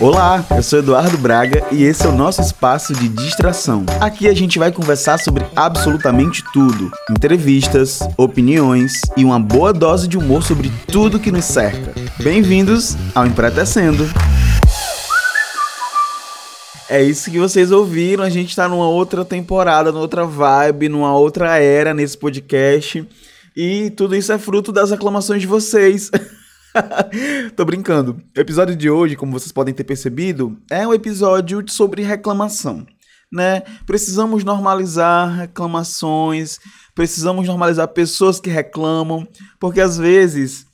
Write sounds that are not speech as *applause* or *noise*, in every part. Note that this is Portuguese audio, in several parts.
Olá, eu sou Eduardo Braga e esse é o nosso espaço de distração. Aqui a gente vai conversar sobre absolutamente tudo: entrevistas, opiniões e uma boa dose de humor sobre tudo que nos cerca. Bem-vindos ao Empretecendo. É isso que vocês ouviram. A gente tá numa outra temporada, numa outra vibe, numa outra era nesse podcast. E tudo isso é fruto das aclamações de vocês. *laughs* *laughs* Tô brincando. O episódio de hoje, como vocês podem ter percebido, é um episódio sobre reclamação, né? Precisamos normalizar reclamações, precisamos normalizar pessoas que reclamam, porque às vezes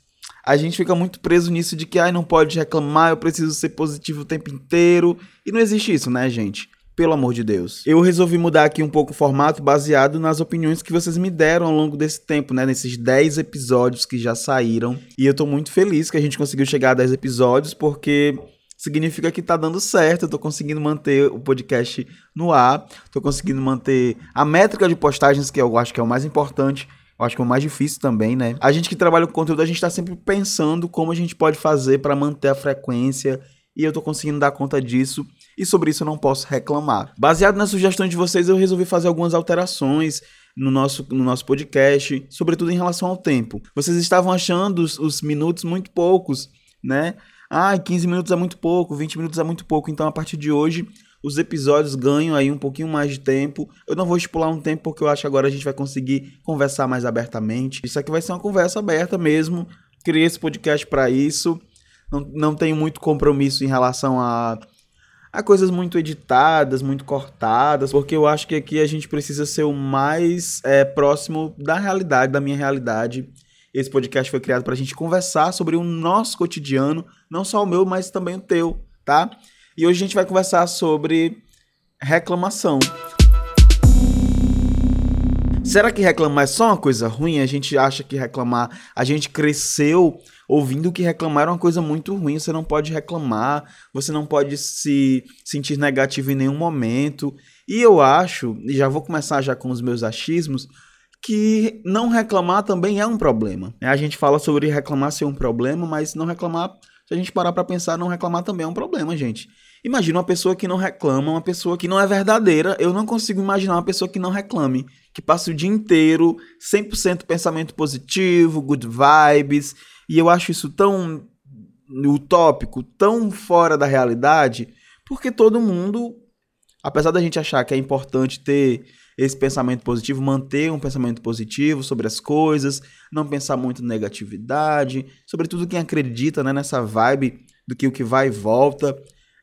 a gente fica muito preso nisso de que ai não pode reclamar, eu preciso ser positivo o tempo inteiro, e não existe isso, né, gente? Pelo amor de Deus. Eu resolvi mudar aqui um pouco o formato baseado nas opiniões que vocês me deram ao longo desse tempo, né? Nesses 10 episódios que já saíram. E eu tô muito feliz que a gente conseguiu chegar a 10 episódios, porque significa que tá dando certo. Eu tô conseguindo manter o podcast no ar, tô conseguindo manter a métrica de postagens, que eu acho que é o mais importante. Eu acho que é o mais difícil também, né? A gente que trabalha com conteúdo, a gente tá sempre pensando como a gente pode fazer para manter a frequência e eu tô conseguindo dar conta disso e sobre isso eu não posso reclamar. Baseado nas sugestões de vocês, eu resolvi fazer algumas alterações no nosso, no nosso podcast, sobretudo em relação ao tempo. Vocês estavam achando os, os minutos muito poucos, né? Ah, 15 minutos é muito pouco, 20 minutos é muito pouco, então a partir de hoje os episódios ganham aí um pouquinho mais de tempo. Eu não vou estipular um tempo porque eu acho que agora a gente vai conseguir conversar mais abertamente. Isso aqui vai ser uma conversa aberta mesmo. Criei esse podcast para isso. Não, não tenho muito compromisso em relação a Há coisas muito editadas, muito cortadas, porque eu acho que aqui a gente precisa ser o mais é, próximo da realidade, da minha realidade. Esse podcast foi criado para a gente conversar sobre o nosso cotidiano, não só o meu, mas também o teu, tá? E hoje a gente vai conversar sobre reclamação. Será que reclamar é só uma coisa ruim? A gente acha que reclamar, a gente cresceu ouvindo que reclamar é uma coisa muito ruim. Você não pode reclamar, você não pode se sentir negativo em nenhum momento. E eu acho, e já vou começar já com os meus achismos, que não reclamar também é um problema. A gente fala sobre reclamar ser um problema, mas não reclamar, se a gente parar para pensar, não reclamar também é um problema, gente. Imagina uma pessoa que não reclama, uma pessoa que não é verdadeira. Eu não consigo imaginar uma pessoa que não reclame, que passa o dia inteiro 100% pensamento positivo, good vibes, e eu acho isso tão utópico, tão fora da realidade, porque todo mundo, apesar da gente achar que é importante ter esse pensamento positivo, manter um pensamento positivo sobre as coisas, não pensar muito em negatividade, sobretudo quem acredita né, nessa vibe do que o que vai e volta,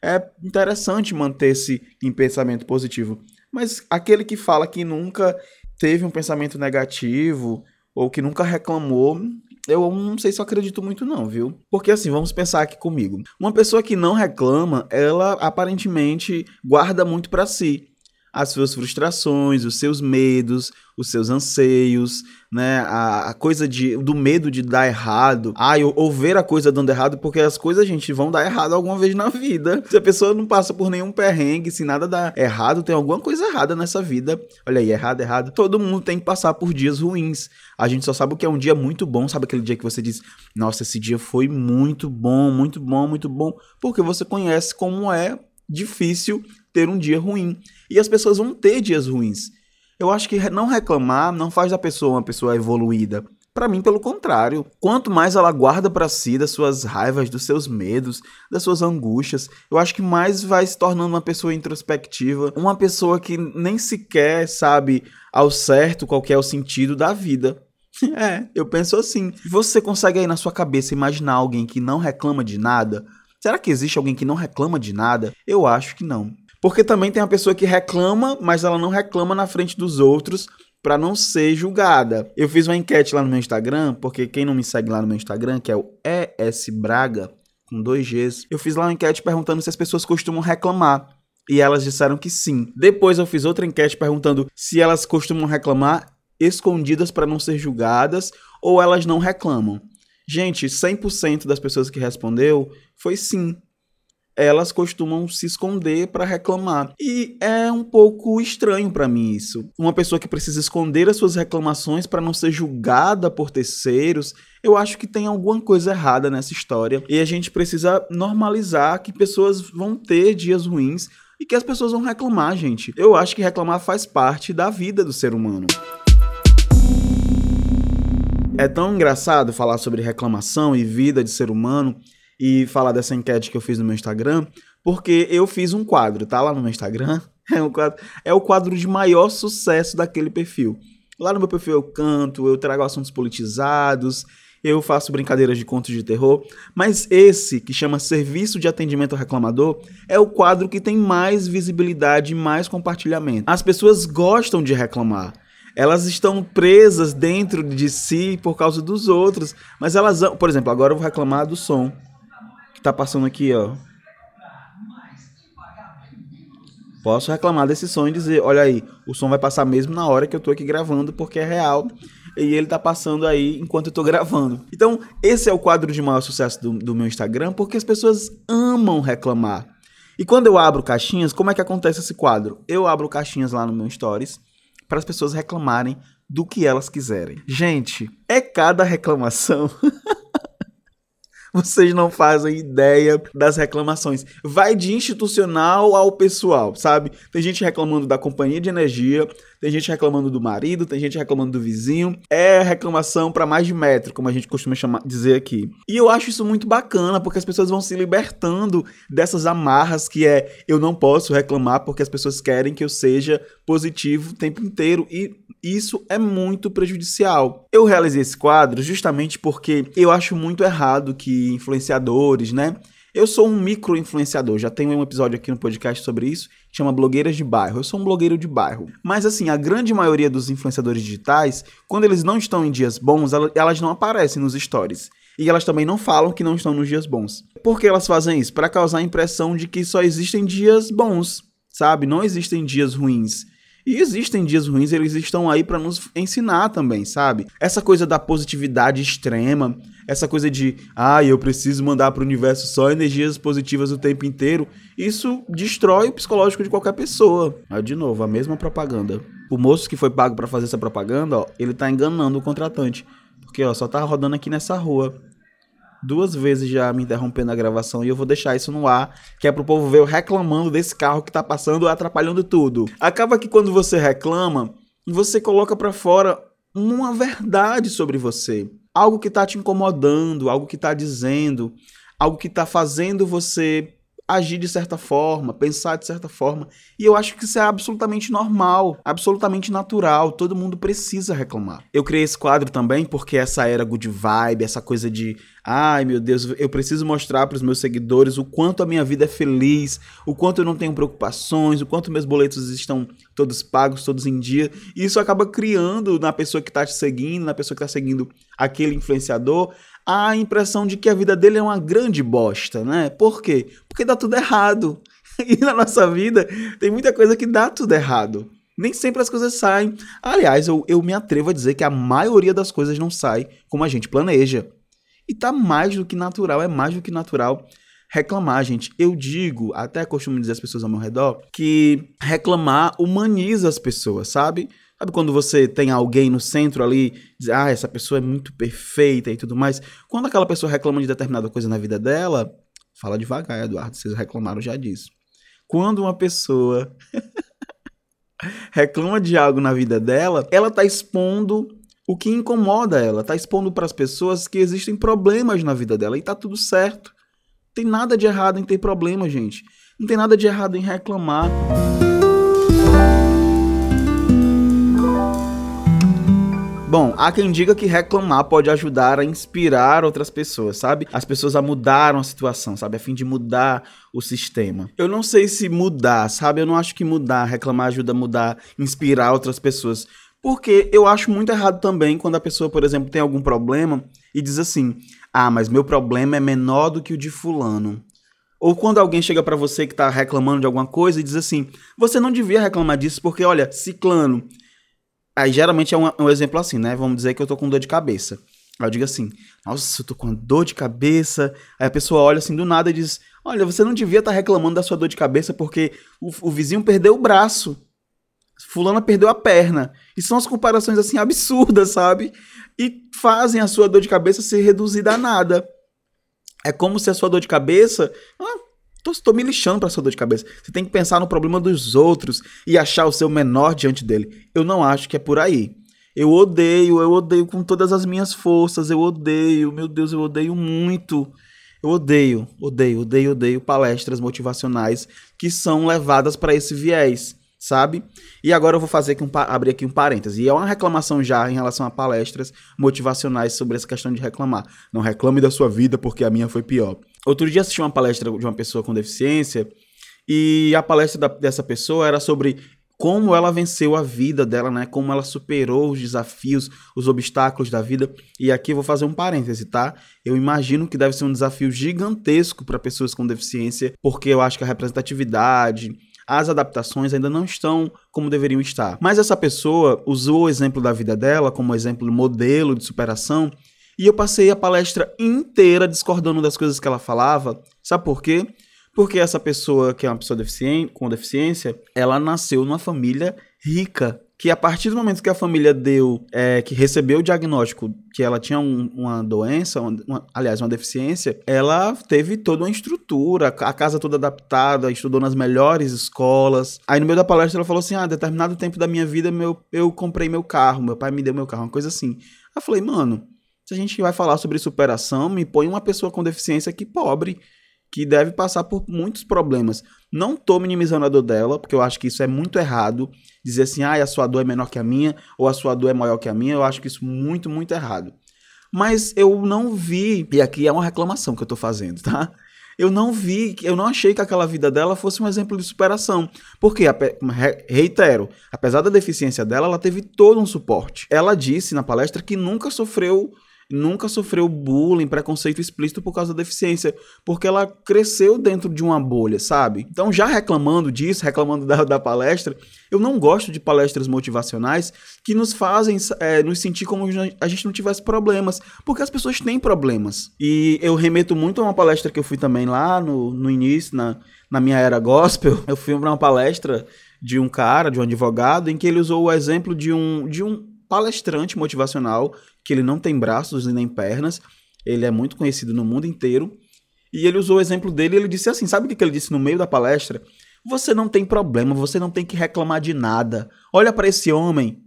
é interessante manter-se em pensamento positivo. Mas aquele que fala que nunca teve um pensamento negativo ou que nunca reclamou, eu não sei se eu acredito muito não, viu? Porque assim, vamos pensar aqui comigo. Uma pessoa que não reclama, ela aparentemente guarda muito para si as suas frustrações, os seus medos, os seus anseios, né? A, a, coisa de, do medo de dar errado. Ah, ou, ou ver a coisa dando errado, porque as coisas, gente, vão dar errado alguma vez na vida. Se a pessoa não passa por nenhum perrengue, se nada dá errado, tem alguma coisa errada nessa vida. Olha aí, errado, errado. Todo mundo tem que passar por dias ruins. A gente só sabe o que é um dia muito bom, sabe aquele dia que você diz, nossa, esse dia foi muito bom, muito bom, muito bom, porque você conhece como é difícil ter um dia ruim. E as pessoas vão ter dias ruins. Eu acho que não reclamar não faz da pessoa uma pessoa evoluída. Para mim, pelo contrário. Quanto mais ela guarda para si das suas raivas, dos seus medos, das suas angústias, eu acho que mais vai se tornando uma pessoa introspectiva, uma pessoa que nem sequer sabe ao certo qual é o sentido da vida. *laughs* É, eu penso assim. Você consegue aí na sua cabeça imaginar alguém que não reclama de nada? Será que existe alguém que não reclama de nada? Eu acho que não. Porque também tem a pessoa que reclama, mas ela não reclama na frente dos outros para não ser julgada. Eu fiz uma enquete lá no meu Instagram, porque quem não me segue lá no meu Instagram, que é o ES Braga, com dois Gs, eu fiz lá uma enquete perguntando se as pessoas costumam reclamar. E elas disseram que sim. Depois eu fiz outra enquete perguntando se elas costumam reclamar escondidas para não ser julgadas ou elas não reclamam. Gente, 100% das pessoas que respondeu foi sim. Elas costumam se esconder para reclamar. E é um pouco estranho para mim isso. Uma pessoa que precisa esconder as suas reclamações para não ser julgada por terceiros, eu acho que tem alguma coisa errada nessa história. E a gente precisa normalizar que pessoas vão ter dias ruins e que as pessoas vão reclamar, gente. Eu acho que reclamar faz parte da vida do ser humano. É tão engraçado falar sobre reclamação e vida de ser humano e falar dessa enquete que eu fiz no meu Instagram, porque eu fiz um quadro, tá lá no meu Instagram. *laughs* É, um quadro, é o quadro de maior sucesso daquele perfil. Lá no meu perfil eu canto, eu trago assuntos politizados, eu faço brincadeiras de contos de terror, mas esse, que chama Serviço de Atendimento ao Reclamador, é o quadro que tem mais visibilidade e mais compartilhamento. As pessoas gostam de reclamar. Elas estão presas dentro de si por causa dos outros, mas elas, por exemplo, agora eu vou reclamar do som que tá passando aqui, ó. Posso reclamar desse som e dizer, olha aí, o som vai passar mesmo na hora que eu tô aqui gravando, porque é real. E ele tá passando aí enquanto eu tô gravando. Então, esse é o quadro de maior sucesso do, do meu Instagram, porque as pessoas amam reclamar. E quando eu abro caixinhas, como é que acontece esse quadro? Eu abro caixinhas lá no meu Stories para as pessoas reclamarem do que elas quiserem. Gente, é cada reclamação. *laughs* *laughs* Vocês não fazem ideia das reclamações. Vai de institucional ao pessoal, sabe? Tem gente reclamando da companhia de energia, tem gente reclamando do marido, tem gente reclamando do vizinho. É reclamação para mais de metro, como a gente costuma chamar, dizer aqui. E eu acho isso muito bacana, porque as pessoas vão se libertando dessas amarras que é eu não posso reclamar porque as pessoas querem que eu seja positivo o tempo inteiro. E isso é muito prejudicial. Eu realizei esse quadro justamente porque eu acho muito errado que influenciadores, né? Eu sou um micro influenciador, já tenho um episódio aqui no podcast sobre isso, chama Blogueiras de Bairro. Eu sou um blogueiro de bairro. Mas assim, a grande maioria dos influenciadores digitais, quando eles não estão em dias bons, elas não aparecem nos stories. E elas também não falam que não estão nos dias bons. Por que elas fazem isso? Para causar a impressão de que só existem dias bons, sabe? Não existem dias ruins. E existem dias ruins, eles estão aí para nos ensinar também, sabe? Essa coisa da positividade extrema, essa coisa de, ah, eu preciso mandar para o universo só energias positivas o tempo inteiro, isso destrói o psicológico de qualquer pessoa. Aí, de novo, a mesma propaganda. O moço que foi pago para fazer essa propaganda, ó, ele tá enganando o contratante. Porque, ó, só tá rodando aqui nessa rua duas vezes já me interrompendo a gravação e eu vou deixar isso no ar, que é pro povo ver eu reclamando desse carro que tá passando atrapalhando tudo. Acaba que quando você reclama, você coloca para fora uma verdade sobre você, algo que tá te incomodando, algo que tá dizendo, algo que tá fazendo você agir de certa forma, pensar de certa forma. E eu acho que isso é absolutamente normal, absolutamente natural. Todo mundo precisa reclamar. Eu criei esse quadro também porque essa era good vibe, essa coisa de, ai meu Deus, eu preciso mostrar para os meus seguidores o quanto a minha vida é feliz, o quanto eu não tenho preocupações, o quanto meus boletos estão todos pagos, todos em dia. E isso acaba criando na pessoa que está te seguindo, na pessoa que está seguindo aquele influenciador, a impressão de que a vida dele é uma grande bosta, né? Por quê? Porque dá tudo errado. *laughs* E na nossa vida tem muita coisa que dá tudo errado. Nem sempre as coisas saem. Aliás, eu, eu me atrevo a dizer que a maioria das coisas não sai como a gente planeja. E tá mais do que natural, é mais do que natural reclamar, gente. Eu digo, até costumo dizer às pessoas ao meu redor, que reclamar humaniza as pessoas, sabe? Sabe quando você tem alguém no centro ali, diz, ah, essa pessoa é muito perfeita e tudo mais. Quando aquela pessoa reclama de determinada coisa na vida dela, fala devagar, Eduardo, vocês reclamaram já disso. Quando uma pessoa *laughs* reclama de algo na vida dela, ela tá expondo o que incomoda ela, tá expondo para as pessoas que existem problemas na vida dela e tá tudo certo. Não tem nada de errado em ter problema, gente. Não tem nada de errado em reclamar. Bom, há quem diga que reclamar pode ajudar a inspirar outras pessoas, sabe? As pessoas a mudar a situação, sabe? A fim de mudar o sistema. Eu não sei se mudar, sabe? Eu não acho que mudar, reclamar ajuda a mudar, inspirar outras pessoas. Porque eu acho muito errado também quando a pessoa, por exemplo, tem algum problema e diz assim: "Ah, mas meu problema é menor do que o de fulano". Ou quando alguém chega para você que tá reclamando de alguma coisa e diz assim: "Você não devia reclamar disso porque olha, ciclano Aí geralmente é um, um, exemplo assim, né? Vamos dizer que eu tô com dor de cabeça. Aí eu digo assim, nossa, eu tô com dor de cabeça. Aí a pessoa olha assim do nada e diz, Olha, você não devia estar tá reclamando da sua dor de cabeça porque o, o vizinho perdeu o braço. Fulana perdeu a perna. E são as comparações assim absurdas, sabe? E fazem a sua dor de cabeça ser reduzida a nada. É como se a sua dor de cabeça. Ah, tô, tô me lixando pra sua dor de cabeça. Você tem que pensar no problema dos outros e achar o seu menor diante dele. Eu não acho que é por aí. Eu odeio, eu odeio com todas as minhas forças. Eu odeio, meu Deus, eu odeio muito. Eu odeio, odeio, odeio, odeio palestras motivacionais que são levadas para esse viés sabe? E agora eu vou fazer aqui um, abrir aqui um parêntese. E é uma reclamação já em relação a palestras motivacionais sobre essa questão de reclamar. Não reclame da sua vida porque a minha foi pior. Outro dia assisti uma palestra de uma pessoa com deficiência e a palestra da, dessa pessoa era sobre como ela venceu a vida dela, né? Como ela superou os desafios, os obstáculos da vida. E aqui eu vou fazer um parêntese, tá? Eu imagino que deve ser um desafio gigantesco para pessoas com deficiência, porque eu acho que a representatividade, as adaptações ainda não estão como deveriam estar. Mas essa pessoa usou o exemplo da vida dela como exemplo modelo de superação e eu passei a palestra inteira discordando das coisas que ela falava. Sabe por quê? Porque essa pessoa, que é uma pessoa deficiente, com deficiência, ela nasceu numa família rica que a partir do momento que a família deu, é, que recebeu o diagnóstico que ela tinha um, uma doença, uma, uma, aliás, uma deficiência, ela teve toda uma estrutura, a casa toda adaptada, estudou nas melhores escolas. Aí no meio da palestra ela falou assim: ah, determinado tempo da minha vida meu, eu comprei meu carro, meu pai me deu meu carro, uma coisa assim. Aí eu falei, mano, se a gente vai falar sobre superação, me põe uma pessoa com deficiência que pobre que deve passar por muitos problemas. Não tô minimizando a dor dela, porque eu acho que isso é muito errado. Dizer assim, ah, a sua dor é menor que a minha, ou a sua dor é maior que a minha, eu acho que isso é muito, muito errado. Mas eu não vi, e aqui é uma reclamação que eu tô fazendo, tá? Eu não vi, eu não achei que aquela vida dela fosse um exemplo de superação. Porque, reitero, apesar da deficiência dela, ela teve todo um suporte. Ela disse na palestra que nunca sofreu nunca sofreu bullying, preconceito explícito por causa da deficiência, porque ela cresceu dentro de uma bolha, sabe? Então, já reclamando disso, reclamando *laughs* da, da palestra, eu não gosto de palestras motivacionais que nos fazem é, nos sentir como a gente não tivesse problemas, porque as pessoas têm problemas. E eu remeto muito a uma palestra que eu fui também lá no, no início, na, na minha era gospel. Eu fui para uma palestra de um cara, de um advogado, em que ele usou o exemplo de um, de um palestrante motivacional que ele não tem braços e nem pernas, ele é muito conhecido no mundo inteiro. E ele usou o exemplo dele e ele disse assim: sabe o que ele disse no meio da palestra? Você não tem problema, você não tem que reclamar de nada. Olha para esse homem.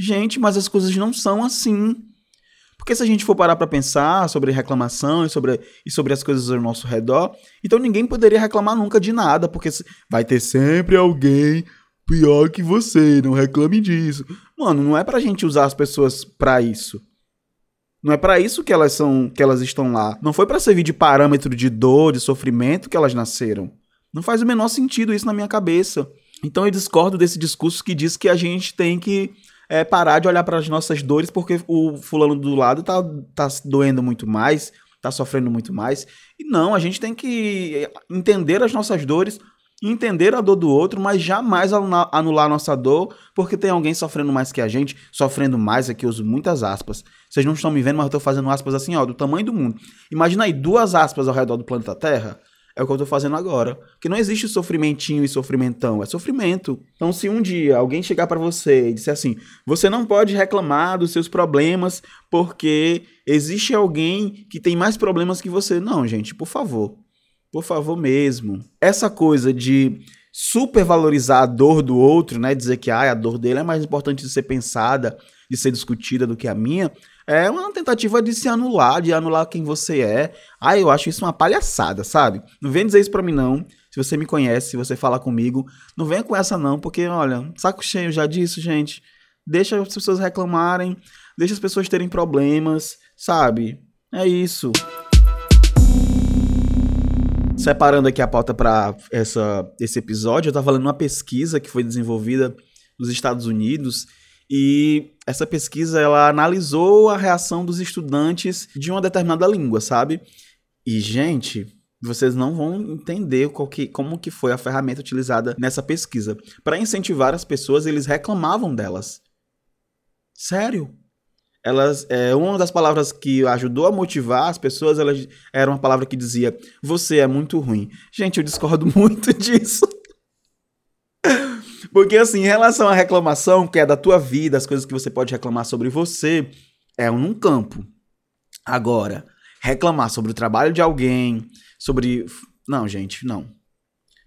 Gente, mas as coisas não são assim. Porque se a gente for parar para pensar sobre reclamação e sobre, e sobre as coisas ao nosso redor, então ninguém poderia reclamar nunca de nada, porque vai ter sempre alguém pior que você, não reclame disso. Mano, não é pra gente usar as pessoas para isso. Não é para isso que elas são, que elas estão lá. Não foi para servir de parâmetro de dor, de sofrimento que elas nasceram. Não faz o menor sentido isso na minha cabeça. Então eu discordo desse discurso que diz que a gente tem que é, parar de olhar para as nossas dores porque o fulano do lado tá, tá doendo muito mais, tá sofrendo muito mais. E não, a gente tem que entender as nossas dores, entender a dor do outro, mas jamais anular a nossa dor porque tem alguém sofrendo mais que a gente, sofrendo mais, aqui eu uso muitas aspas. Vocês não estão me vendo, mas eu estou fazendo aspas assim, ó, do tamanho do mundo. Imagina aí duas aspas ao redor do planeta Terra. É o que eu estou fazendo agora. Que não existe sofrimentinho e sofrimentão, é sofrimento. Então, se um dia alguém chegar para você e disser assim: você não pode reclamar dos seus problemas porque existe alguém que tem mais problemas que você. Não, gente, por favor. Por favor mesmo. Essa coisa de supervalorizar a dor do outro, né? Dizer que ah, a dor dele é mais importante de ser pensada, de ser discutida do que a minha, é uma tentativa de se anular, de anular quem você é. Ah, eu acho isso uma palhaçada, sabe? Não vem dizer isso pra mim, não. Se você me conhece, se você fala comigo, não venha com essa, não, porque, olha, saco cheio já disso, gente. Deixa as pessoas reclamarem, deixa as pessoas terem problemas, sabe? É isso separando aqui a pauta para esse episódio, eu estava lendo uma pesquisa que foi desenvolvida nos Estados Unidos e essa pesquisa ela analisou a reação dos estudantes de uma determinada língua, sabe? E gente, vocês não vão entender que, como que foi a ferramenta utilizada nessa pesquisa. Para incentivar as pessoas, eles reclamavam delas. Sério? Elas é, uma das palavras que ajudou a motivar as pessoas elas, era uma palavra que dizia você é muito ruim. Gente eu discordo *laughs* muito disso. Porque assim em relação à reclamação que é da tua vida as coisas que você pode reclamar sobre você é um campo. Agora reclamar sobre o trabalho de alguém sobre não gente não.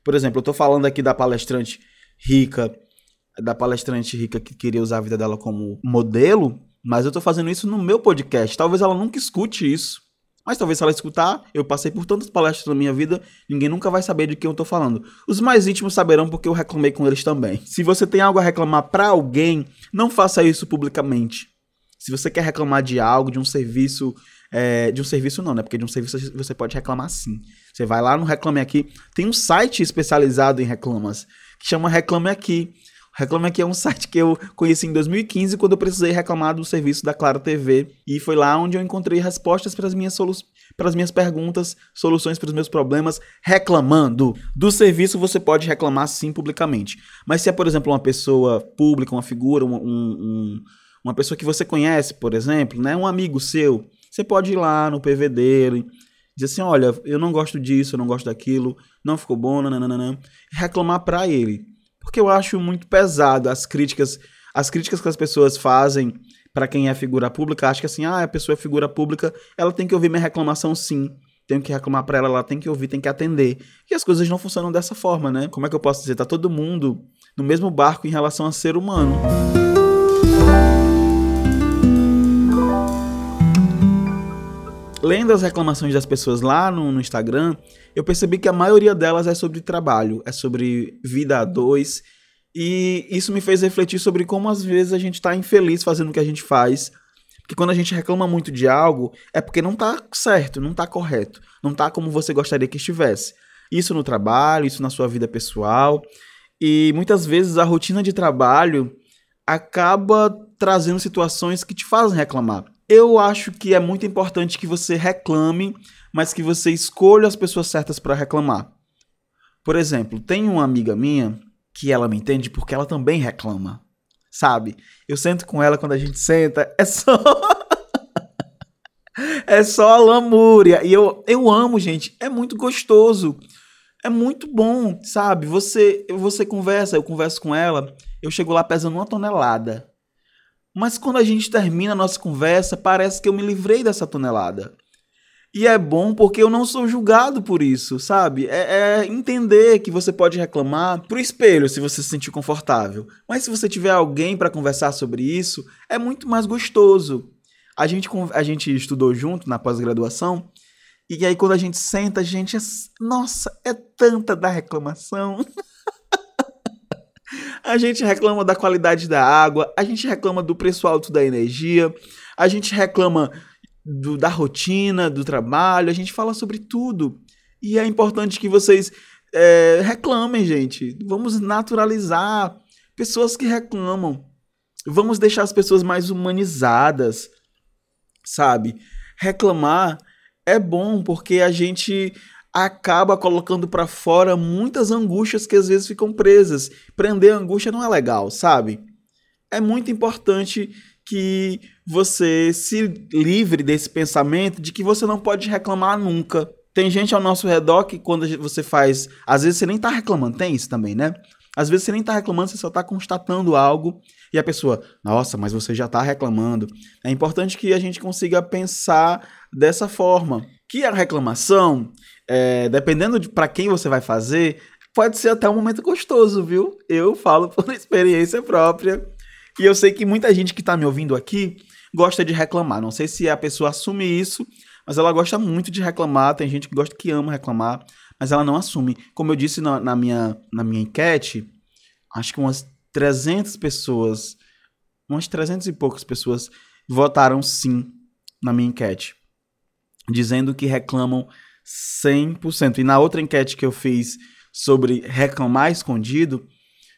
Por exemplo eu tô falando aqui da palestrante rica da palestrante rica que queria usar a vida dela como modelo mas eu tô fazendo isso no meu podcast. Talvez ela nunca escute isso. Mas talvez se ela escutar, eu passei por tantas palestras na minha vida, ninguém nunca vai saber de quem eu tô falando. Os mais íntimos saberão porque eu reclamei com eles também. *laughs* Se você tem algo a reclamar para alguém, não faça isso publicamente. Se você quer reclamar de algo, de um serviço, é, de um serviço não, né? Porque de um serviço você pode reclamar sim. Você vai lá no Reclame Aqui, tem um site especializado em reclamas que chama Reclame Aqui. Reclame Aqui é um site que eu conheci em 2015 quando eu precisei reclamar do serviço da Claro TV e foi lá onde eu encontrei respostas para as minhas soluções para as minhas perguntas, soluções para os meus problemas, reclamando. Do serviço você pode reclamar sim publicamente. Mas se é, por exemplo, uma pessoa pública, uma figura, um, um, uma pessoa que você conhece, por exemplo, né, um amigo seu, você pode ir lá no PV dele, dizer assim, olha, eu não gosto disso, eu não gosto daquilo, não ficou bom, nananana, reclamar para ele porque eu acho muito pesado as críticas, as críticas que as pessoas fazem para quem é figura pública, acho que assim, ah, a pessoa é figura pública, ela tem que ouvir minha reclamação sim. Tenho que reclamar para ela, ela tem que ouvir, tem que atender. E as coisas não funcionam dessa forma, né? Como é que eu posso dizer? Tá todo mundo no mesmo barco em relação a ser humano. Lendo as reclamações das pessoas lá no, no, Instagram, eu percebi que a maioria delas é sobre trabalho, é sobre vida a dois. E isso me fez refletir sobre como às vezes a gente está infeliz fazendo o que a gente faz. Porque quando a gente reclama muito de algo, é porque não está certo, não está correto, não está como você gostaria que estivesse. Isso no trabalho, isso na sua vida pessoal. E muitas vezes a rotina de trabalho acaba trazendo situações que te fazem reclamar. Eu acho que é muito importante que você reclame, mas que você escolha as pessoas certas para reclamar. Por exemplo, tem uma amiga minha que ela me entende porque ela também reclama. Sabe? Eu sento com ela quando a gente senta, é só *laughs* é só lamúria. E eu, eu amo, gente. É muito gostoso. É muito bom, sabe? Você você conversa, eu converso com ela, eu chego lá pesando uma tonelada. Mas quando a gente termina a nossa conversa, parece que eu me livrei dessa tonelada. E é bom porque eu não sou julgado por isso, sabe? É, é, entender que você pode reclamar pro espelho se você se sentir confortável. Mas se você tiver alguém para conversar sobre isso, é muito mais gostoso. A gente, a gente estudou junto na pós-graduação, e aí quando a gente senta, a gente. É, nossa, é tanta da reclamação. *laughs* A gente reclama da qualidade da água, a gente reclama do preço alto da energia, a gente reclama do, da rotina, do trabalho, a gente fala sobre tudo. E é importante que vocês é, reclamem, gente. Vamos naturalizar pessoas que reclamam. Vamos deixar as pessoas mais humanizadas, sabe? Reclamar é bom porque a gente acaba colocando para fora muitas angústias que às vezes ficam presas. Prender angústia não é legal, sabe? É muito importante que você se livre desse pensamento de que você não pode reclamar nunca. Tem gente ao nosso redor que quando você faz, às vezes você nem tá reclamando, tem isso também, né? Às vezes você nem tá reclamando, você só tá constatando algo e a pessoa, nossa, mas você já tá reclamando. É importante que a gente consiga pensar dessa forma. Que a reclamação, é, dependendo de para quem você vai fazer, pode ser até um momento gostoso, viu? Eu falo por *laughs* experiência própria. E eu sei que muita gente que tá me ouvindo aqui gosta de reclamar. Não sei se a pessoa assume isso, mas ela gosta muito de reclamar. Tem gente que gosta que ama reclamar, mas ela não assume. Como eu disse na, na minha, na minha enquete, acho que umas 300 pessoas, umas 300 e poucas pessoas votaram sim na minha enquete, dizendo que reclamam 100%. E na outra enquete que eu fiz sobre reclamar escondido,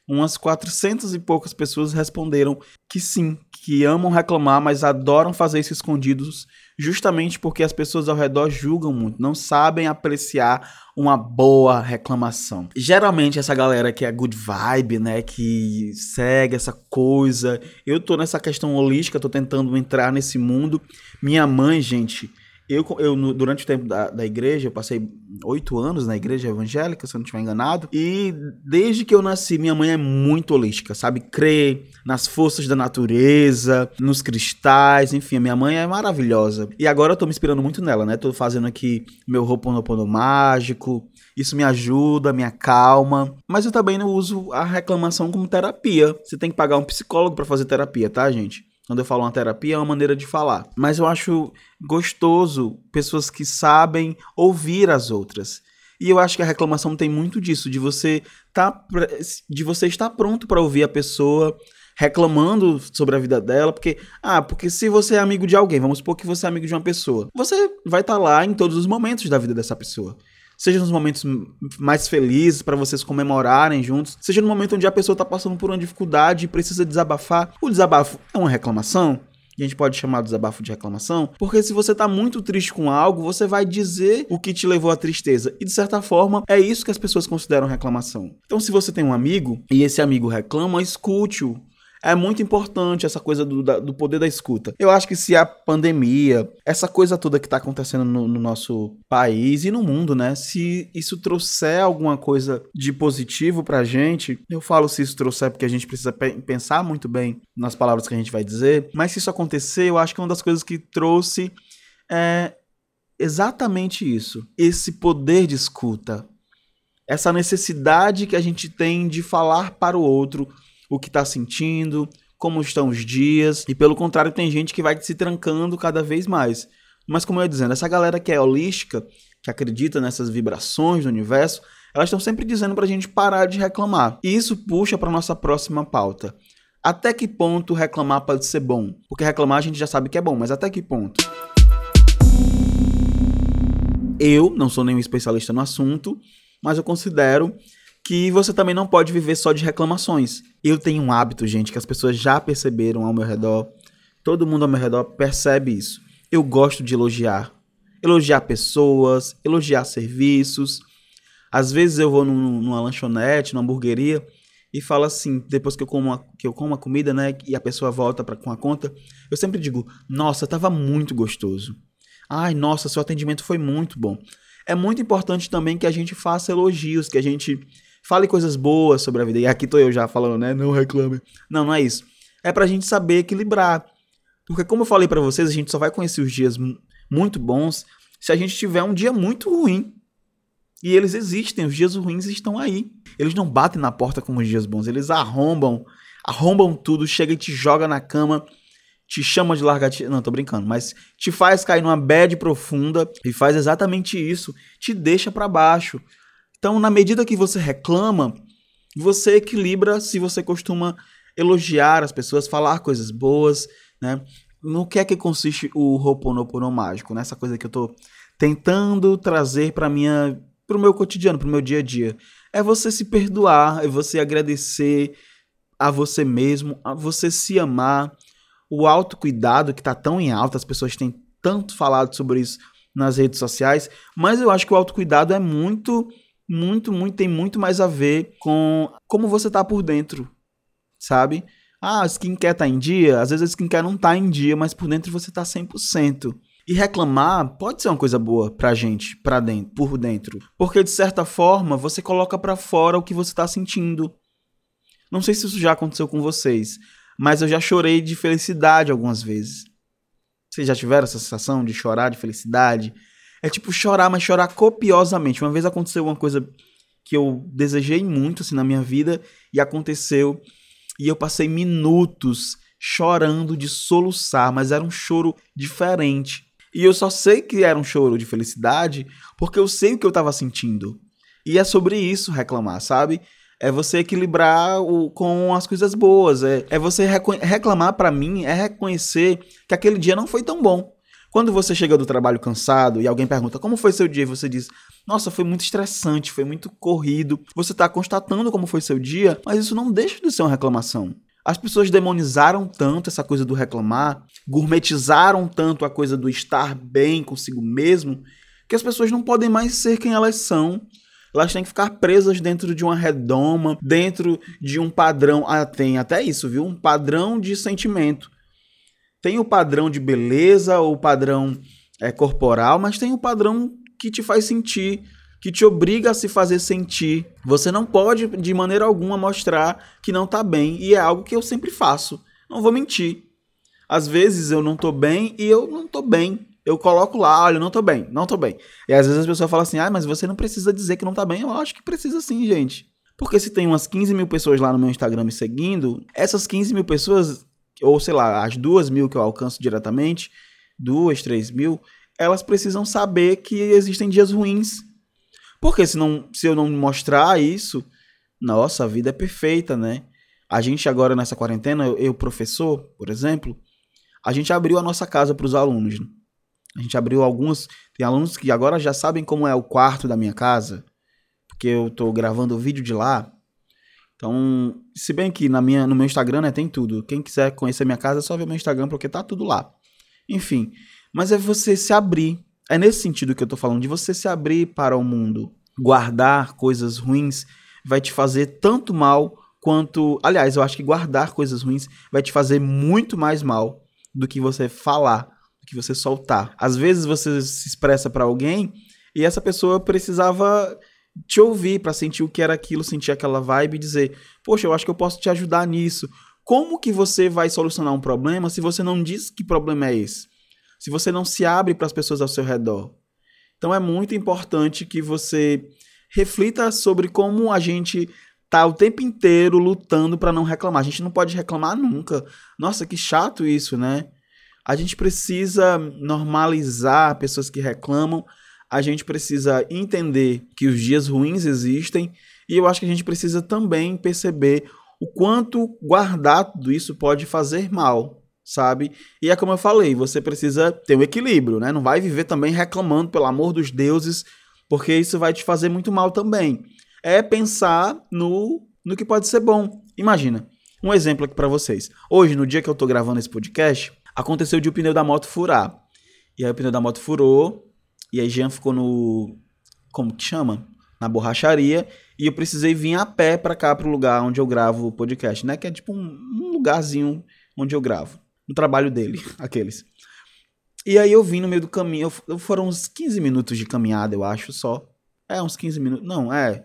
umas 400 e poucas pessoas responderam que sim, que amam reclamar, mas adoram fazer isso escondidos, justamente porque as pessoas ao redor julgam muito, não sabem apreciar uma boa reclamação. Geralmente essa galera que é good vibe, né, que segue essa coisa, eu tô nessa questão holística, tô tentando entrar nesse mundo. Minha mãe, gente, eu, eu durante o tempo da, da igreja, eu passei oito anos na igreja evangélica, se eu não estiver enganado. E desde que eu nasci, minha mãe é muito holística, sabe? Crê nas forças da natureza, nos cristais, enfim, minha mãe é maravilhosa. E agora eu tô me inspirando muito nela, né? Tô fazendo aqui meu Ho'oponopono mágico. Isso me ajuda, me acalma. Mas eu também não uso a reclamação como terapia. Você tem que pagar um psicólogo para fazer terapia, tá, gente? Quando eu falo uma terapia, é uma maneira de falar. Mas eu acho gostoso pessoas que sabem ouvir as outras. E eu acho que a reclamação tem muito disso, de você tá de você estar pronto para ouvir a pessoa reclamando sobre a vida dela, porque ah, porque se você é amigo de alguém, vamos supor que você é amigo de uma pessoa, você vai estar tá lá em todos os momentos da vida dessa pessoa seja nos momentos mais felizes para vocês comemorarem juntos, seja no momento onde a pessoa está passando por uma dificuldade e precisa desabafar. O desabafo é uma reclamação? a gente pode chamar de desabafo de reclamação, porque se você tá muito triste com algo, você vai dizer o que te levou à tristeza. E de certa forma, é isso que as pessoas consideram reclamação. Então, se você tem um amigo e esse amigo reclama, escute-o é muito importante essa coisa do, da, do poder da escuta. Eu acho que se a pandemia, essa coisa toda que está acontecendo no, no, nosso país e no mundo, né? Se isso trouxer alguma coisa de positivo pra gente, eu falo se isso trouxer porque a gente precisa pe pensar muito bem nas palavras que a gente vai dizer, mas se isso acontecer, eu acho que uma das coisas que trouxe é exatamente isso. Esse poder de escuta. Essa necessidade que a gente tem de falar para o outro o que está sentindo, como estão os dias. E pelo contrário, tem gente que vai se trancando cada vez mais. Mas como eu ia dizendo, essa galera que é holística, que acredita nessas vibrações do universo, elas estão sempre dizendo para a gente parar de reclamar. E isso puxa para nossa próxima pauta. Até que ponto reclamar pode ser bom? Porque reclamar a gente já sabe que é bom, mas até que ponto? Eu não sou nenhum especialista no assunto, mas eu considero que você também não pode viver só de reclamações. Eu tenho um hábito, gente, que as pessoas já perceberam ao meu redor. Todo mundo ao meu redor percebe isso. Eu gosto de elogiar. Elogiar pessoas, elogiar serviços. Às vezes eu vou num, numa lanchonete, numa hamburgueria e falo assim, depois que eu como a, que eu como a comida, né, e a pessoa volta para com a conta, eu sempre digo: "Nossa, tava muito gostoso". Ai, nossa, seu atendimento foi muito bom. É muito importante também que a gente faça elogios, que a gente Fale coisas boas sobre a vida. E aqui tô eu já falando, né? Não reclame. Não, não é isso. É pra gente saber equilibrar. Porque como eu falei para vocês, a gente só vai conhecer os dias muito bons se a gente tiver um dia muito ruim. E eles existem, os dias ruins estão aí. Eles não batem na porta como os dias bons, eles arrombam, arrombam tudo, chega e te joga na cama, te chama de largativa. Não, tô brincando, mas te faz cair numa bad profunda e faz exatamente isso, te deixa para baixo. Então, na medida que você reclama, você equilibra se você costuma elogiar as pessoas, falar coisas boas, né? No que é que consiste o Ho'oponopono mágico, nessa né? coisa que eu tô tentando trazer para minha pro meu cotidiano, pro meu dia a dia. É você se perdoar, é você agradecer a você mesmo, a você se amar. O autocuidado que tá tão em alta, as pessoas têm tanto falado sobre isso nas redes sociais, mas eu acho que o autocuidado é muito muito, muito, tem muito mais a ver com como você tá por dentro, sabe? Ah, a skincare tá em dia? Às vezes a skincare não tá em dia, mas por dentro você tá 100%. E reclamar pode ser uma coisa boa pra gente, pra dentro, por dentro. Porque de certa forma você coloca para fora o que você tá sentindo. Não sei se isso já aconteceu com vocês, mas eu já chorei de felicidade algumas vezes. Vocês já tiveram essa sensação de chorar de felicidade? É tipo chorar, mas chorar copiosamente. Uma vez aconteceu uma coisa que eu desejei muito assim na minha vida e aconteceu e eu passei minutos chorando de soluçar, mas era um choro diferente. E eu só sei que era um choro de felicidade porque eu sei o que eu estava sentindo. E é sobre isso reclamar, sabe? É você equilibrar o, com as coisas boas. É, é você reclamar para mim, é reconhecer que aquele dia não foi tão bom. Quando você chega do trabalho cansado e alguém pergunta como foi seu dia, e você diz: Nossa, foi muito estressante, foi muito corrido. Você está constatando como foi seu dia, mas isso não deixa de ser uma reclamação. As pessoas demonizaram tanto essa coisa do reclamar, gourmetizaram tanto a coisa do estar bem consigo mesmo, que as pessoas não podem mais ser quem elas são. Elas têm que ficar presas dentro de uma redoma, dentro de um padrão. Ah, tem até isso, viu? Um padrão de sentimento. Tem o padrão de beleza, ou padrão é, corporal, mas tem o padrão que te faz sentir, que te obriga a se fazer sentir. Você não pode, de maneira alguma, mostrar que não tá bem. E é algo que eu sempre faço. Não vou mentir. Às vezes eu não tô bem e eu não tô bem. Eu coloco lá, olha, não tô bem, não tô bem. E às vezes as pessoas falam assim, ah, mas você não precisa dizer que não tá bem. Eu acho que precisa sim, gente. Porque se tem umas 15 mil pessoas lá no meu Instagram me seguindo, essas 15 mil pessoas ou sei lá, as duas mil que eu alcanço diretamente, duas, três mil, elas precisam saber que existem dias ruins. Porque se, não, se eu não mostrar isso, nossa, a vida é perfeita, né? A gente agora nessa quarentena, eu, eu professor, por exemplo, a gente abriu a nossa casa para os alunos. Né? A gente abriu alguns. Tem alunos que agora já sabem como é o quarto da minha casa, porque eu estou gravando o vídeo de lá. Então, se bem que na minha, no meu Instagram né, tem tudo. Quem quiser conhecer minha casa é só ver meu Instagram, porque tá tudo lá. Enfim, mas é você se abrir. É nesse sentido que eu tô falando, de você se abrir para o mundo. Guardar coisas ruins vai te fazer tanto mal quanto. Aliás, eu acho que guardar coisas ruins vai te fazer muito mais mal do que você falar, do que você soltar. Às vezes você se expressa para alguém e essa pessoa precisava te ouvir, para sentir o que era aquilo, sentir aquela vibe e dizer: Poxa, eu acho que eu posso te ajudar nisso. Como que você vai solucionar um problema se você não diz que problema é esse? Se você não se abre para as pessoas ao seu redor? Então é muito importante que você reflita sobre como a gente tá o tempo inteiro lutando para não reclamar. A gente não pode reclamar nunca. Nossa, que chato isso, né? A gente precisa normalizar pessoas que reclamam a gente precisa entender que os dias ruins existem e eu acho que a gente precisa também perceber o quanto guardar tudo isso pode fazer mal, sabe? E é como eu falei, você precisa ter um equilíbrio, né? Não vai viver também reclamando pelo amor dos deuses, porque isso vai te fazer muito mal também. É pensar no, no que pode ser bom. Imagina, um exemplo aqui para vocês. Hoje, no dia que eu tô gravando esse podcast, aconteceu de o pneu da moto furar. E aí o pneu da moto furou, e aí Jean ficou no. Como que chama? Na borracharia. E eu precisei vir a pé pra cá, pro lugar onde eu gravo o podcast, né? Que é tipo um, um lugarzinho onde eu gravo. No trabalho dele, aqueles. E aí eu vim no meio do caminho. Foram uns 15 minutos de caminhada, eu acho, só. É, uns 15 minutos. Não, é.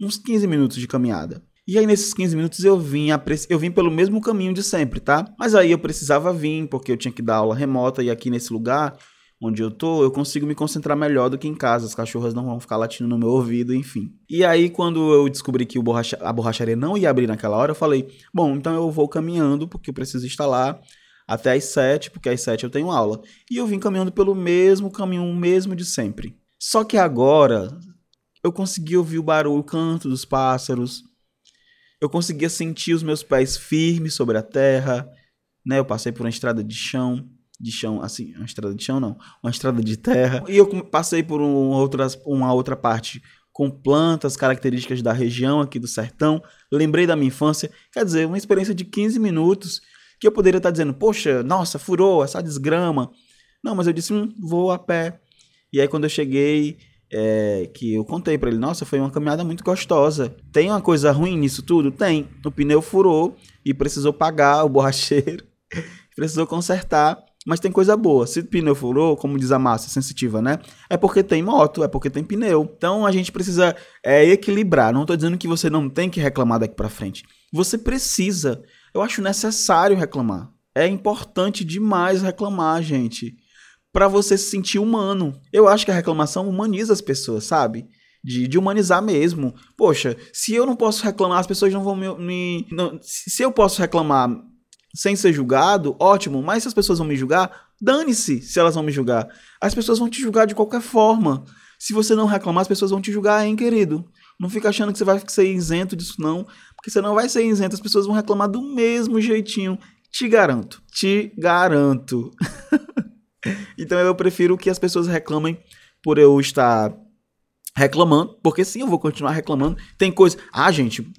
Uns 15 minutos de caminhada. E aí, nesses 15 minutos, eu vim, eu vim pelo mesmo caminho de sempre, tá? Mas aí eu precisava vir, porque eu tinha que dar aula remota, e aqui nesse lugar onde eu tô, eu consigo me concentrar melhor do que em casa. As cachorras não vão ficar latindo no meu ouvido, enfim. E aí, quando eu descobri que borracha, a borracharia não ia abrir naquela hora, eu falei: bom, então eu vou caminhando, porque eu preciso lá até às sete, porque às sete eu tenho aula. E eu vim caminhando pelo mesmo caminho, o mesmo de sempre. Só que agora eu consegui ouvir o barulho, o canto dos pássaros. Eu conseguia sentir os meus pés firmes sobre a terra, né? Eu passei por uma estrada de chão de chão, assim, uma estrada de chão não, uma estrada de terra. E eu passei por um, outras, uma outra parte com plantas características da região aqui do sertão. Lembrei da minha infância, quer dizer, uma experiência de 15 minutos que eu poderia estar dizendo, poxa, nossa, furou essa desgrama. Não, mas eu disse, hum, vou a pé. E aí quando eu cheguei, é, que eu contei para ele, nossa, foi uma caminhada muito gostosa. Tem uma coisa ruim nisso tudo? Tem. O pneu furou e precisou pagar o borracheiro, *laughs* precisou consertar. Mas tem coisa boa. Se o pneu furou, como diz a massa sensitiva, né? É porque tem moto, é porque tem pneu. Então a gente precisa é, equilibrar. Não estou dizendo que você não tem que reclamar daqui para frente. Você precisa. Eu acho necessário reclamar. É importante demais reclamar, gente. para você se sentir humano. Eu acho que a reclamação humaniza as pessoas, sabe? De, de, humanizar mesmo. Poxa, se eu não posso reclamar, as pessoas não vão me. me não, se eu posso reclamar sem ser julgado, ótimo, mas se as pessoas vão me julgar, dane-se se elas vão me julgar. As pessoas vão te julgar de qualquer forma. Se você não reclamar, as pessoas vão te julgar, hein, querido? Não fica achando que você vai ser isento disso, não. Porque você não vai ser isento, as pessoas vão reclamar do mesmo jeitinho. Te garanto. Te garanto. *laughs* então eu prefiro que as pessoas reclamem por eu estar reclamando, porque sim, eu vou continuar reclamando. Tem coisa. Ah, gente,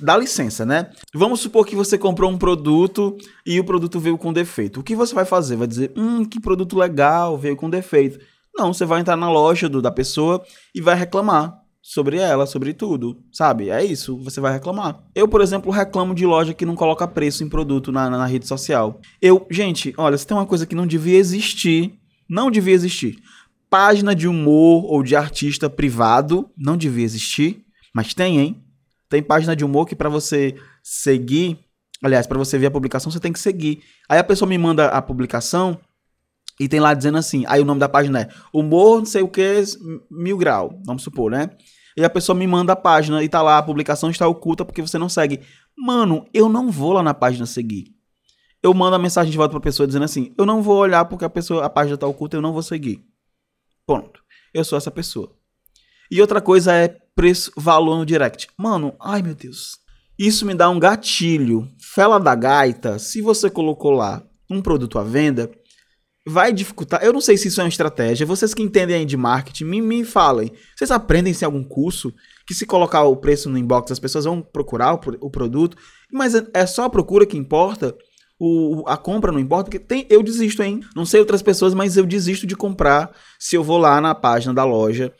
dá licença, né? Vamos supor que você comprou um produto e o produto veio com defeito. O que você vai fazer? Vai dizer, hum, que produto legal, veio com defeito. Não, você vai entrar na loja do, da pessoa e vai reclamar sobre ela, sobre tudo, sabe? É isso, você vai reclamar. Eu, por exemplo, reclamo de loja que não coloca preço em produto na, na, na rede social. Eu, gente, olha, se tem uma coisa que não devia existir, não devia existir. Página de humor ou de artista privado não devia existir, mas tem, hein? Tem página de humor que para você seguir, aliás, para você ver a publicação, você tem que seguir. Aí a pessoa me manda a publicação e tem lá dizendo assim, aí o nome da página é humor, não sei o que, mil grau, vamos supor, né? E a pessoa me manda a página e tá lá, a publicação está oculta porque você não segue. Mano, eu não vou lá na página seguir. Eu mando a mensagem de volta pra pessoa dizendo assim: eu não vou olhar porque a pessoa, a página tá oculta, eu não vou seguir. Ponto. Eu sou essa pessoa. E outra coisa é preço, valor no direct. Mano, ai meu Deus. Isso me dá um gatilho. Fela da gaita, se você colocou lá um produto à venda, vai dificultar. Eu não sei se isso é uma estratégia. Vocês que entendem aí de marketing, me, me falem. Vocês aprendem em algum curso que se colocar o preço no inbox, as pessoas vão procurar o, o produto, mas é, é só a procura que importa. O, a compra não importa, porque tem, eu desisto, hein? Não sei outras pessoas, mas eu desisto de comprar se eu vou lá na página da loja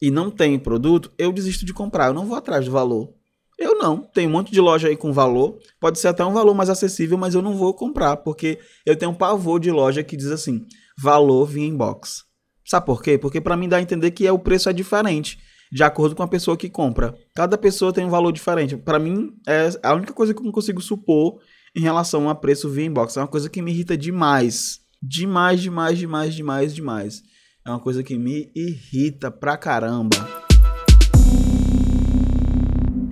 e não tem produto, eu desisto de comprar, eu não vou atrás do valor. Eu não. Tem um monte de loja aí com valor. Pode ser até um valor mais acessível, mas eu não vou comprar, porque eu tenho um pavor de loja que diz assim: valor via inbox. Sabe por quê? Porque para mim dá a entender que é, o preço é diferente, de acordo com a pessoa que compra. Cada pessoa tem um valor diferente. Para mim, é a única coisa que eu não consigo supor em relação a preço via inbox. É uma coisa que me irrita demais. Demais, demais, demais, demais, demais. É uma coisa que me irrita pra caramba.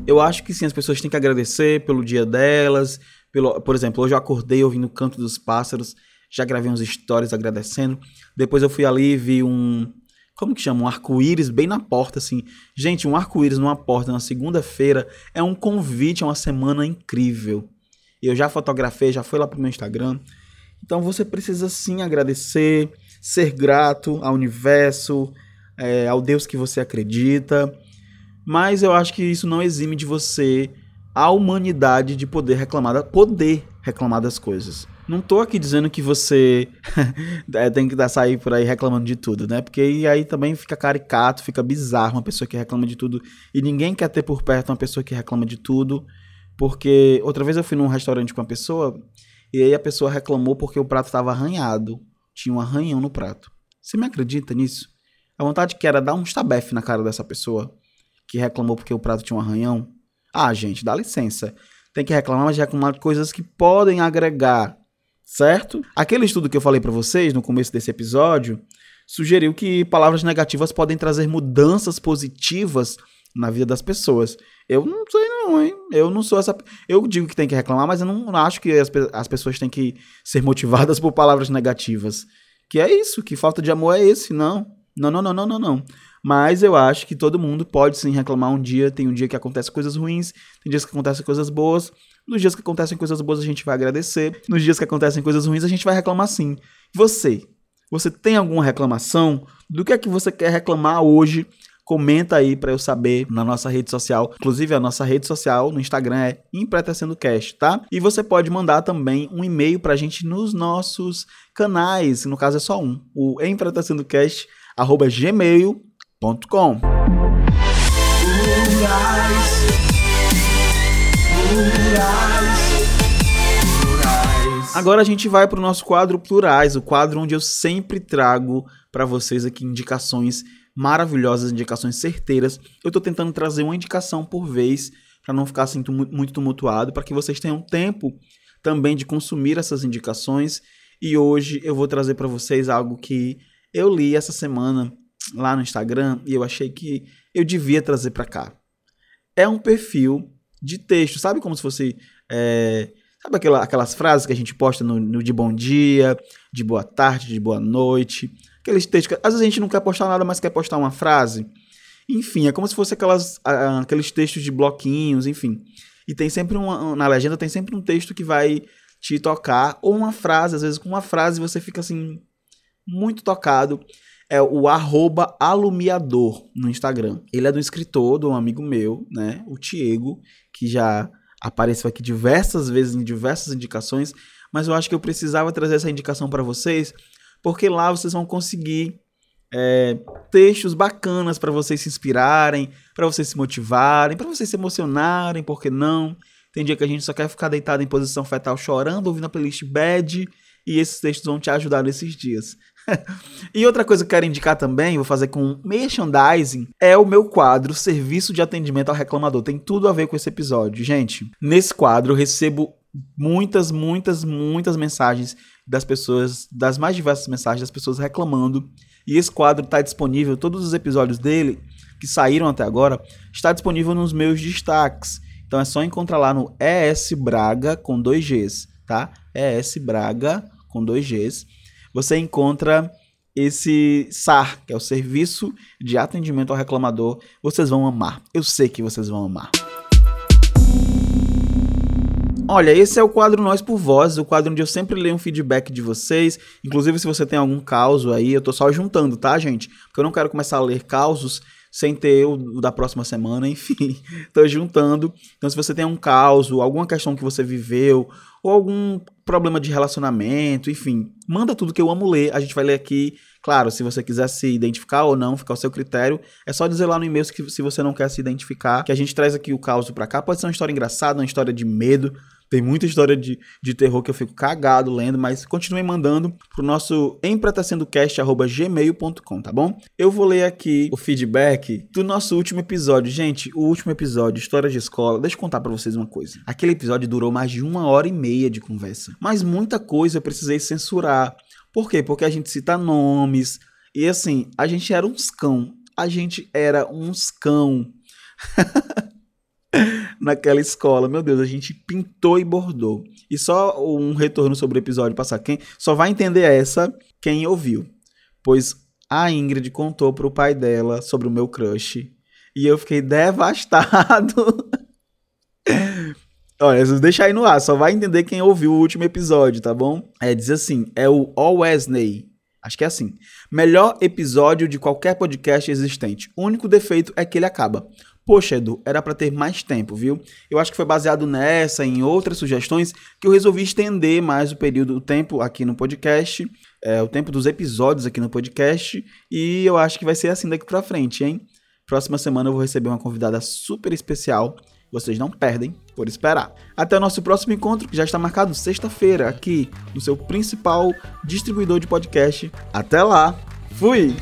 Eu acho que sim, as pessoas têm que agradecer pelo dia delas. Pelo, por exemplo, hoje eu acordei ouvindo o canto dos pássaros, já gravei uns stories agradecendo. Depois eu fui ali e vi um. Como que chama? Um arco-íris bem na porta, assim. Gente, um arco-íris numa porta na segunda-feira é um convite a uma semana incrível. Eu já fotografei, já foi lá pro meu Instagram. Então você precisa sim agradecer, ser grato ao universo, é, ao Deus que você acredita. Mas eu acho que isso não exime de você a humanidade de poder reclamar, poder reclamar das coisas. Não tô aqui dizendo que você *laughs* é, tem que dar sair por aí reclamando de tudo, né? Porque aí também fica caricato, fica bizarro uma pessoa que reclama de tudo e ninguém quer ter por perto uma pessoa que reclama de tudo. Porque outra vez eu fui num restaurante com uma pessoa e aí a pessoa reclamou porque o prato estava arranhado, tinha um arranhão no prato. Você me acredita nisso? A vontade que era dar um estabefe na cara dessa pessoa que reclamou porque o prato tinha um arranhão. Ah, gente, dá licença. Tem que reclamar, mas reclamar de coisas que podem agregar, certo? Aquele estudo que eu falei para vocês no começo desse episódio sugeriu que palavras negativas podem trazer mudanças positivas na vida das pessoas. Eu não sei não, hein? Eu não sou essa... Eu digo que tem que reclamar, mas eu não acho que as, as pessoas têm que ser motivadas *laughs* por palavras negativas. Que é isso, que falta de amor é esse, não. Não, não, não, não, não, não. Mas eu acho que todo mundo pode sim reclamar um dia. Tem um dia que acontece coisas ruins, tem dias que acontecem coisas boas. Nos dias que acontecem coisas boas, a gente vai agradecer. Nos dias que acontecem coisas ruins, a gente vai reclamar sim. Você, você tem alguma reclamação? Do que é que você quer reclamar hoje? Comenta aí para eu saber na nossa rede social. Inclusive, a nossa rede social no Instagram é Empretecendo Cast, tá? E você pode mandar também um e-mail pra gente nos nossos canais. No caso é só um. O empretecendocast.gmail.com gmail.com. Agora a gente vai para o nosso quadro Plurais, o quadro onde eu sempre trago para vocês aqui indicações maravilhosas, indicações certeiras. Eu estou tentando trazer uma indicação por vez para não ficar assim muito tumultuado, para que vocês tenham tempo também de consumir essas indicações. E hoje eu vou trazer para vocês algo que eu li essa semana lá no Instagram e eu achei que eu devia trazer para cá. É um perfil de texto, sabe como se fosse. É, sabe aquela, aquelas frases que a gente posta no, no, de bom dia, de boa tarde, de boa noite? Aqueles textos às vezes a gente não quer postar nada, mas quer postar uma frase. Enfim, é como se fosse aquelas, aqueles textos de bloquinhos, enfim. E tem sempre uma. Na legenda tem sempre um texto que vai te tocar, ou uma frase, às vezes com uma frase você fica assim. muito tocado é o arroba alumiador no Instagram. Ele é do escritor, de um amigo meu, né? O Tiego, que já apareceu aqui diversas vezes em diversas indicações, mas eu acho que eu precisava trazer essa indicação para vocês, porque lá vocês vão conseguir é, textos bacanas para vocês se inspirarem, para vocês se motivarem, para vocês se emocionarem, por que não? Tem dia que a gente só quer ficar deitado em posição fetal chorando, ouvindo a playlist bad, e esses textos vão te ajudar nesses dias. *laughs* e outra coisa que eu quero indicar também, vou fazer com merchandising, é o meu quadro Serviço de Atendimento ao Reclamador. Tem tudo a ver com esse episódio. Gente, nesse quadro eu recebo muitas, muitas, muitas mensagens das pessoas, das mais diversas mensagens das pessoas reclamando. E esse quadro está disponível, todos os episódios dele que saíram até agora, está disponível nos meus destaques. Então é só encontrar lá no ES Braga com dois Gs, tá? ES Braga com dois Gs você encontra esse SAR, que é o Serviço de Atendimento ao Reclamador. Vocês vão amar. Eu sei que vocês vão amar. Olha, esse é o quadro Nós por Voz, o quadro onde eu sempre leio um feedback de vocês. Inclusive, se você tem algum caso aí, eu tô só juntando, tá, gente? Porque eu não quero começar a ler causos sem ter o da próxima semana, *laughs* enfim. tô juntando. Então, se você tem um caos, alguma questão que você viveu, ou algum problema de relacionamento, enfim, manda tudo que eu amo ler. A gente vai ler aqui. Claro, se você quiser se identificar ou não, fica ao seu critério. É só dizer lá no e-mail que se você não quer se identificar, que a gente traz aqui o caos para cá. Pode ser uma história engraçada, uma história de medo, tem muita história de, de terror que eu fico cagado lendo, mas continue mandando pro nosso empretecendocast.gmail.com, tá bom? Eu vou ler aqui o feedback do nosso último episódio. Gente, o último episódio, História de Escola, deixa eu contar para vocês uma coisa. Aquele episódio durou mais de uma hora e meia de conversa, mas muita coisa eu precisei censurar. Por quê? Porque a gente cita nomes, e assim, a gente era uns cão. A gente era uns cão. *laughs* naquela escola. Meu Deus, a gente pintou e bordou. E só um retorno sobre o episódio passar. Quem só vai entender essa quem ouviu. Pois a Ingrid contou pro pai dela sobre o meu crush. E eu fiquei devastado. *laughs* Olha, deixa aí no ar, só vai entender quem ouviu o último episódio, tá bom? É, diz assim, é o All Wesley. Acho que é assim. Melhor episódio de qualquer podcast existente. O único defeito é que ele acaba. Poxa, Edu, era para ter mais tempo, viu? Eu acho que foi baseado nessa e em outras sugestões que eu resolvi estender mais o período, o tempo aqui no podcast, é, o tempo dos episódios aqui no podcast, e eu acho que vai ser assim daqui para frente, hein? Próxima semana eu vou receber uma convidada super especial. Vocês não perdem por esperar. Até o nosso próximo encontro, que já está marcado sexta-feira, aqui no seu principal distribuidor de podcast. Até lá! Fui!